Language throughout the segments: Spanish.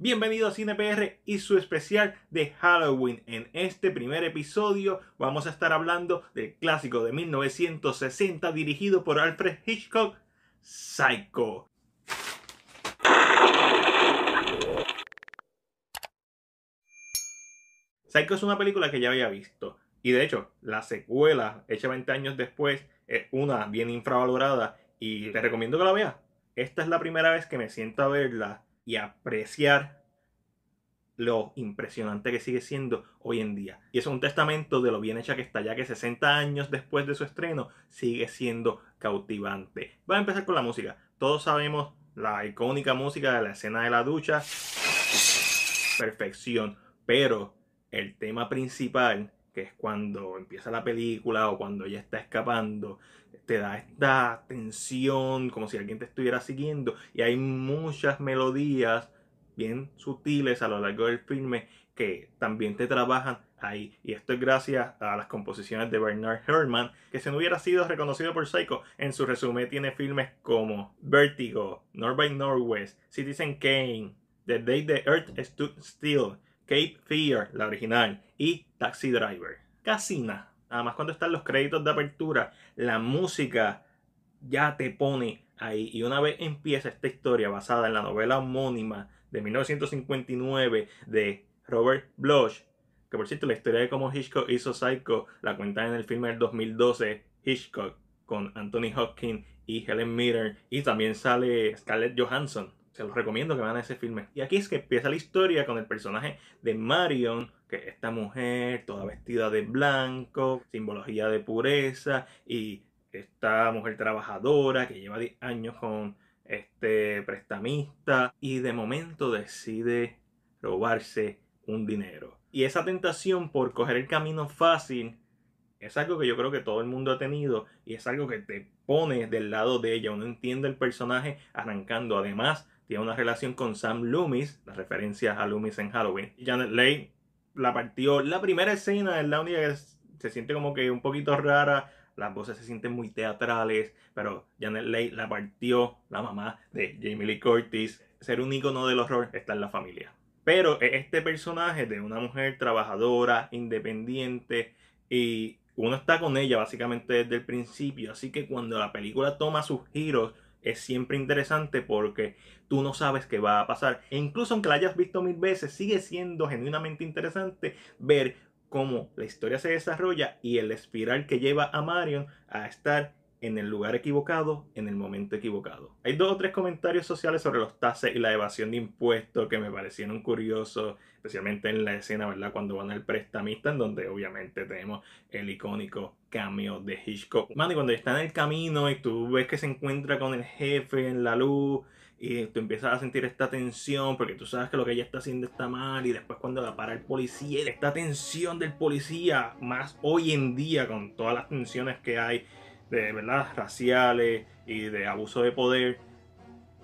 Bienvenido a CinePR y su especial de Halloween. En este primer episodio vamos a estar hablando del clásico de 1960 dirigido por Alfred Hitchcock, Psycho. Psycho es una película que ya había visto. Y de hecho, la secuela, hecha 20 años después, es una bien infravalorada y te recomiendo que la veas. Esta es la primera vez que me siento a verla y apreciar lo impresionante que sigue siendo hoy en día. Y es un testamento de lo bien hecha que está, ya que 60 años después de su estreno sigue siendo cautivante. Voy a empezar con la música. Todos sabemos la icónica música de la escena de la ducha. Perfección. Pero el tema principal, que es cuando empieza la película o cuando ella está escapando, te da esta tensión, como si alguien te estuviera siguiendo, y hay muchas melodías bien sutiles a lo largo del filme que también te trabajan ahí. Y esto es gracias a las composiciones de Bernard Herrmann, que si no hubiera sido reconocido por Psycho, en su resumen tiene filmes como Vertigo, North by Northwest, Citizen Kane, The Day the Earth Stood Still, Cape Fear, la original, y Taxi Driver. Casi nada. Más cuando están los créditos de apertura, la música ya te pone ahí. Y una vez empieza esta historia basada en la novela homónima de 1959 de Robert Bloch, que por cierto la historia de cómo Hitchcock hizo Psycho la cuentan en el filme del 2012 Hitchcock con Anthony Hopkins y Helen Mirren y también sale Scarlett Johansson. Se los recomiendo que vean ese filme. Y aquí es que empieza la historia con el personaje de Marion, que es esta mujer toda vestida de blanco, simbología de pureza, y esta mujer trabajadora que lleva 10 años con este prestamista y de momento decide robarse un dinero. Y esa tentación por coger el camino fácil es algo que yo creo que todo el mundo ha tenido y es algo que te pone del lado de ella. Uno entiende el personaje arrancando. Además, tiene una relación con Sam Loomis, las referencias a Loomis en Halloween. Janet Leigh la partió. La primera escena es la única que se siente como que un poquito rara las voces se sienten muy teatrales, pero Janet Leigh la partió, la mamá de Jamie Lee Curtis. Ser un icono del horror está en la familia. Pero este personaje de una mujer trabajadora, independiente, y uno está con ella básicamente desde el principio, así que cuando la película toma sus giros, es siempre interesante porque tú no sabes qué va a pasar. E incluso aunque la hayas visto mil veces, sigue siendo genuinamente interesante ver cómo la historia se desarrolla y el espiral que lleva a Marion a estar en el lugar equivocado, en el momento equivocado. Hay dos o tres comentarios sociales sobre los taxes y la evasión de impuestos que me parecieron curiosos, especialmente en la escena, ¿verdad? Cuando van al prestamista, en donde obviamente tenemos el icónico cameo de Hitchcock. Man, y cuando está en el camino y tú ves que se encuentra con el jefe en la luz y tú empiezas a sentir esta tensión porque tú sabes que lo que ella está haciendo está mal y después cuando la para el policía, esta tensión del policía, más hoy en día con todas las tensiones que hay de verdad raciales y de abuso de poder,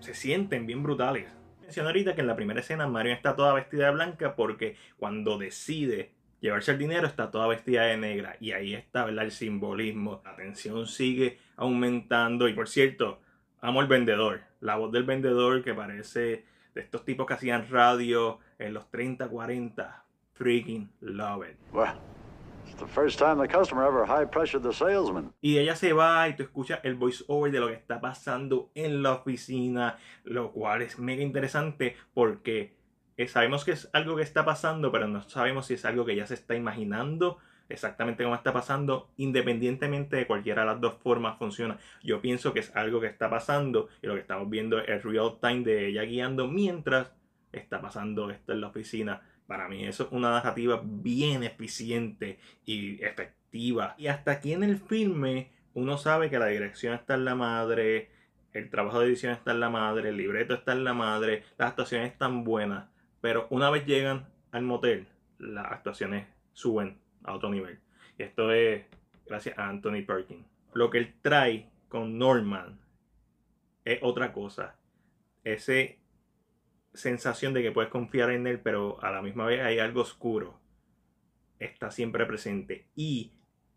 se sienten bien brutales. Mencioné ahorita que en la primera escena Marion está toda vestida de blanca porque cuando decide llevarse el dinero está toda vestida de negra y ahí está el simbolismo. La tensión sigue aumentando y por cierto, amo el vendedor. La voz del vendedor que parece de estos tipos que hacían radio en los 30, 40. Freaking love it. Y ella se va y tú escuchas el voice over de lo que está pasando en la oficina, lo cual es mega interesante porque eh, sabemos que es algo que está pasando, pero no sabemos si es algo que ya se está imaginando exactamente cómo está pasando, independientemente de cualquiera de las dos formas funciona. Yo pienso que es algo que está pasando y lo que estamos viendo es real time de ella guiando mientras está pasando esto en la oficina. Para mí eso es una narrativa bien eficiente y efectiva. Y hasta aquí en el filme uno sabe que la dirección está en la madre, el trabajo de edición está en la madre, el libreto está en la madre, las actuaciones están buenas. Pero una vez llegan al motel, las actuaciones suben a otro nivel. Y esto es gracias a Anthony Perkins. Lo que él trae con Norman es otra cosa. Ese sensación de que puedes confiar en él, pero a la misma vez hay algo oscuro. Está siempre presente. Y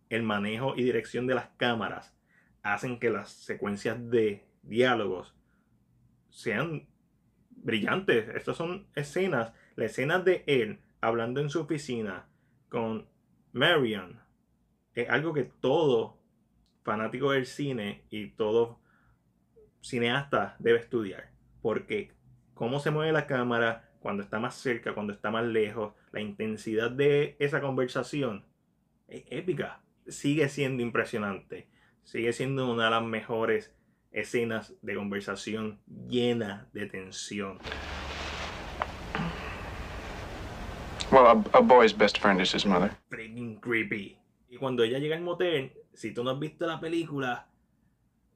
el manejo y dirección de las cámaras hacen que las secuencias de diálogos sean brillantes. Estas son escenas, la escena de él hablando en su oficina con Marion. Es algo que todo fanático del cine y todo cineasta debe estudiar. Porque cómo se mueve la cámara cuando está más cerca, cuando está más lejos, la intensidad de esa conversación es épica. Sigue siendo impresionante. Sigue siendo una de las mejores escenas de conversación llena de tensión. Well, a, a boy's best friend is his mother. Freaking creepy. Y cuando ella llega al motel, si tú no has visto la película,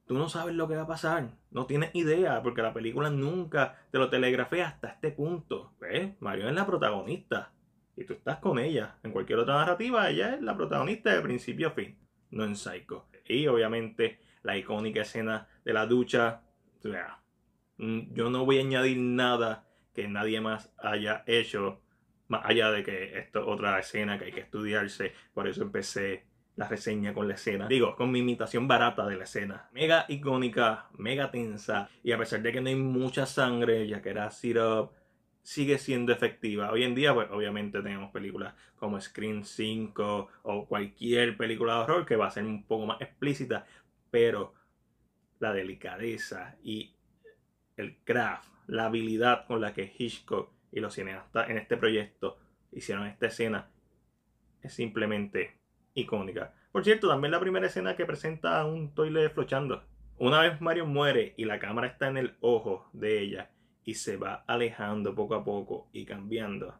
tú no sabes lo que va a pasar. No tienes idea, porque la película nunca te lo telegrafea hasta este punto. ¿Ves? Mario es la protagonista. Y tú estás con ella. En cualquier otra narrativa, ella es la protagonista de principio a fin. No en Psycho. Y obviamente la icónica escena de la ducha. Mm, yo no voy a añadir nada que nadie más haya hecho. Más allá de que esto es otra escena que hay que estudiarse. Por eso empecé la reseña con la escena. Digo, con mi imitación barata de la escena. Mega icónica, mega tensa. Y a pesar de que no hay mucha sangre, ya que era syrup, sigue siendo efectiva. Hoy en día, pues obviamente tenemos películas como Screen 5 o cualquier película de horror que va a ser un poco más explícita. Pero la delicadeza y el craft, la habilidad con la que Hitchcock y los cineastas en este proyecto hicieron esta escena es simplemente icónica. Por cierto, también la primera escena que presenta a un toilet flochando. Una vez Mario muere y la cámara está en el ojo de ella y se va alejando poco a poco y cambiando.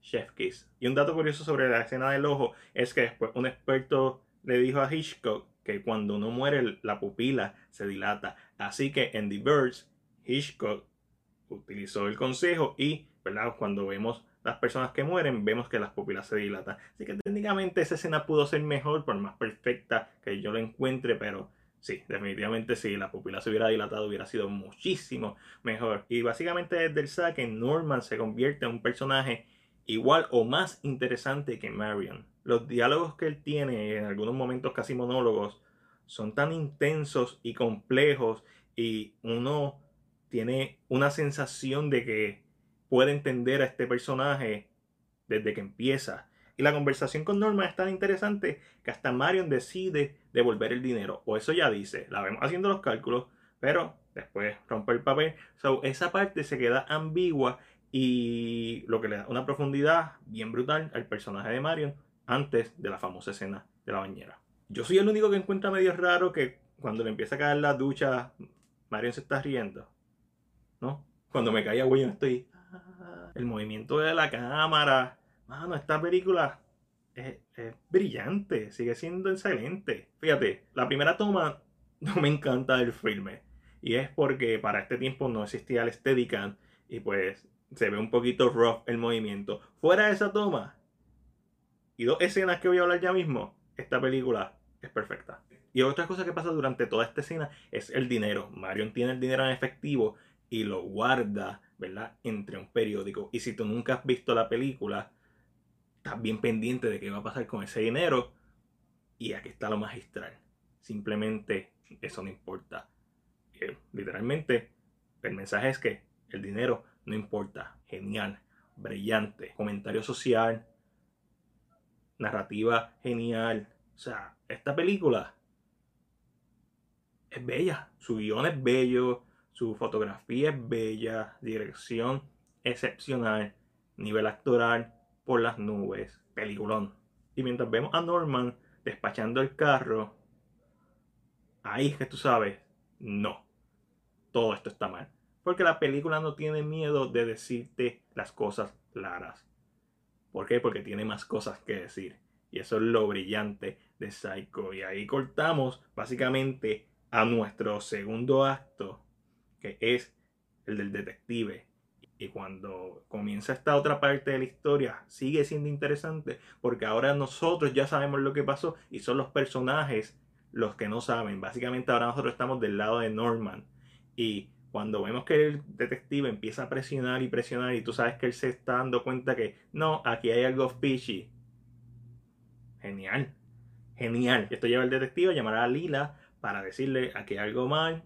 Chef Kiss. Y un dato curioso sobre la escena del ojo es que después un experto le dijo a Hitchcock que cuando uno muere la pupila se dilata. Así que en The Birds, Hitchcock utilizó el consejo y, ¿verdad? Cuando vemos las personas que mueren, vemos que las pupilas se dilatan. Así que técnicamente esa escena pudo ser mejor, por más perfecta que yo lo encuentre, pero sí, definitivamente si la pupila se hubiera dilatado hubiera sido muchísimo mejor. Y básicamente desde el saque, Norman se convierte en un personaje igual o más interesante que Marion. Los diálogos que él tiene, en algunos momentos casi monólogos, son tan intensos y complejos y uno tiene una sensación de que puede entender a este personaje desde que empieza. Y la conversación con Norma es tan interesante que hasta Marion decide devolver el dinero. O eso ya dice, la vemos haciendo los cálculos, pero después rompe el papel. So, esa parte se queda ambigua y lo que le da una profundidad bien brutal al personaje de Marion antes de la famosa escena de la bañera. Yo soy el único que encuentra medio raro que cuando le empieza a caer la ducha, Marion se está riendo. ¿No? Cuando me caía güey, estoy el movimiento de la cámara. Mano, esta película es, brillante, sigue siendo excelente. Fíjate, la primera toma no me encanta del filme. Y es porque para este tiempo no existía el Steadicam y pues se ve un poquito rough el movimiento. Fuera de esa toma y dos escenas que voy a hablar ya mismo, esta película es perfecta. Y otra cosa que pasa durante toda esta escena es el dinero. Marion tiene el dinero en efectivo y lo guarda ¿verdad? Entre un periódico. Y si tú nunca has visto la película, estás bien pendiente de qué va a pasar con ese dinero. Y aquí está lo magistral. Simplemente eso no importa. Eh, literalmente, el mensaje es que el dinero no importa. Genial, brillante, comentario social, narrativa genial. O sea, esta película es bella. Su guion es bello su fotografía es bella, dirección excepcional, nivel actoral por las nubes, peliculón. Y mientras vemos a Norman despachando el carro, ahí es que tú sabes, no, todo esto está mal. Porque la película no tiene miedo de decirte las cosas claras. ¿Por qué? Porque tiene más cosas que decir. Y eso es lo brillante de Psycho. Y ahí cortamos básicamente a nuestro segundo acto que es el del detective. Y cuando comienza esta otra parte de la historia, sigue siendo interesante porque ahora nosotros ya sabemos lo que pasó y son los personajes los que no saben. Básicamente ahora nosotros estamos del lado de Norman. Y cuando vemos que el detective empieza a presionar y presionar y tú sabes que él se está dando cuenta que no, aquí hay algo fishy. Genial. Genial. Esto lleva al detective a llamar a Lila para decirle aquí hay algo mal,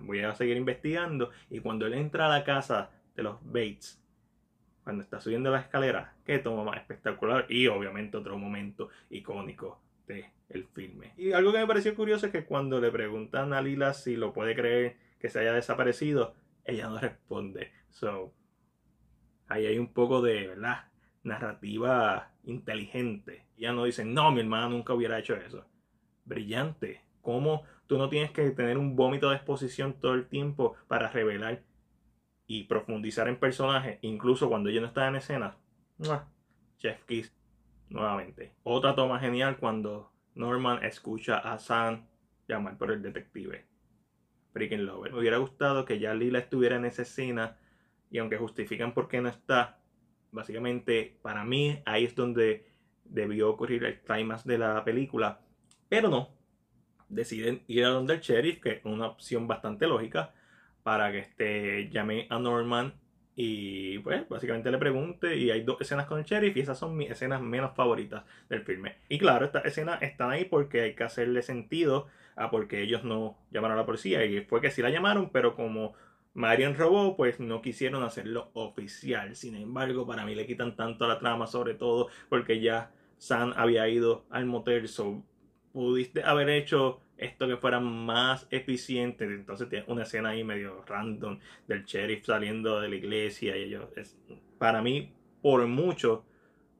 voy a seguir investigando. Y cuando él entra a la casa de los Bates, cuando está subiendo la escalera, qué toma más espectacular y obviamente otro momento icónico de el filme. Y algo que me pareció curioso es que cuando le preguntan a Lila si lo puede creer que se haya desaparecido, ella no responde. So, ahí hay un poco de, ¿verdad? Narrativa inteligente. Ya no dicen, no, mi hermana nunca hubiera hecho eso. Brillante. ¿Cómo tú no tienes que tener un vómito de exposición todo el tiempo para revelar y profundizar en personajes, incluso cuando ella no está en escena? Chef Kiss, nuevamente. Otra toma genial cuando Norman escucha a Sam llamar por el detective. Freaking Lover. Me hubiera gustado que ya Lila estuviera en esa escena y aunque justifican por qué no está, básicamente para mí ahí es donde debió ocurrir el climax de la película, pero no. Deciden ir a donde el sheriff, que es una opción bastante lógica, para que este, llame a Norman y pues básicamente le pregunte y hay dos escenas con el sheriff y esas son mis escenas menos favoritas del filme. Y claro, estas escenas están ahí porque hay que hacerle sentido a porque ellos no llamaron a la policía y fue que sí la llamaron, pero como Marian robó, pues no quisieron hacerlo oficial. Sin embargo, para mí le quitan tanto a la trama, sobre todo porque ya Sam había ido al motel, so pudiste haber hecho esto que fuera más eficiente. Entonces tienes una escena ahí medio random del sheriff saliendo de la iglesia y ellos. es- para mí, por mucho,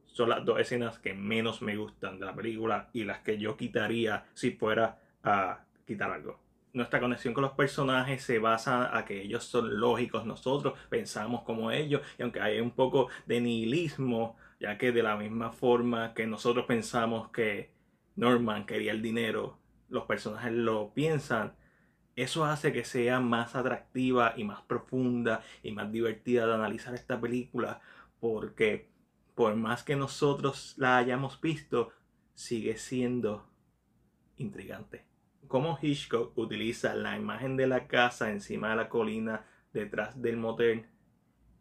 son las dos escenas que menos me gustan de la película y las que yo quitaría si fuera a quitar algo. Nuestra conexión con los personajes se basa a que ellos son lógicos, nosotros pensamos como ellos, y aunque hay un poco de nihilismo, ya que de la misma forma que nosotros pensamos que Norman quería el dinero, los personajes lo piensan, eso hace que sea más atractiva y más profunda y más divertida de analizar esta película, porque por más que nosotros la hayamos visto, sigue siendo intrigante. Cómo Hitchcock utiliza la imagen de la casa encima de la colina detrás del motel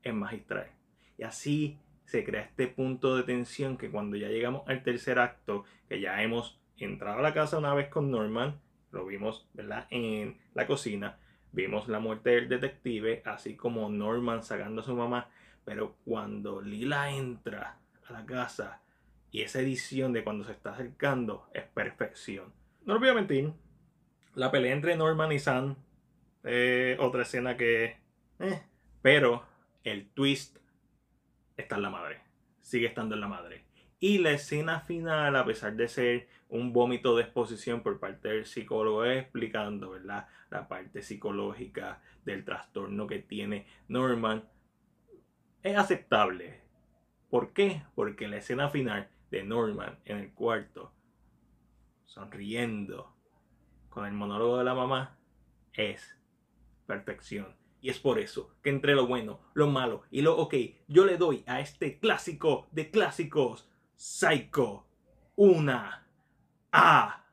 es magistral. Y así se crea este punto de tensión que cuando ya llegamos al tercer acto, que ya hemos entrado a la casa una vez con Norman, lo vimos ¿verdad? en la cocina, vimos la muerte del detective, así como Norman sacando a su mamá, pero cuando Lila entra a la casa y esa edición de cuando se está acercando es perfección. No lo voy a mentir, la pelea entre Norman y Sam, eh, otra escena que... eh, pero el twist está en la madre. Sigue estando en la madre. Y la escena final, a pesar de ser un vómito de exposición por parte del psicólogo, explicando ¿verdad? la parte psicológica del trastorno que tiene Norman, es aceptable. ¿Por qué? Porque la escena final de Norman en el cuarto, sonriendo, con el monólogo de la mamá, es perfección. Y es por eso que entre lo bueno, lo malo y lo ok, yo le doy a este clásico de clásicos, Psycho, una A.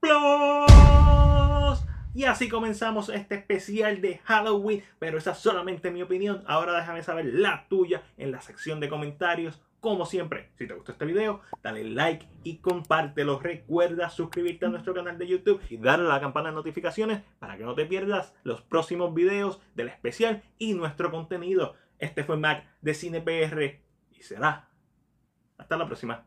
¡Plus! Y así comenzamos este especial de Halloween, pero esa es solamente mi opinión. Ahora déjame saber la tuya en la sección de comentarios. Como siempre, si te gustó este video, dale like y compártelo. Recuerda suscribirte a nuestro canal de YouTube y darle a la campana de notificaciones para que no te pierdas los próximos videos del especial y nuestro contenido. Este fue Mac de Cine PR y será. Hasta la próxima.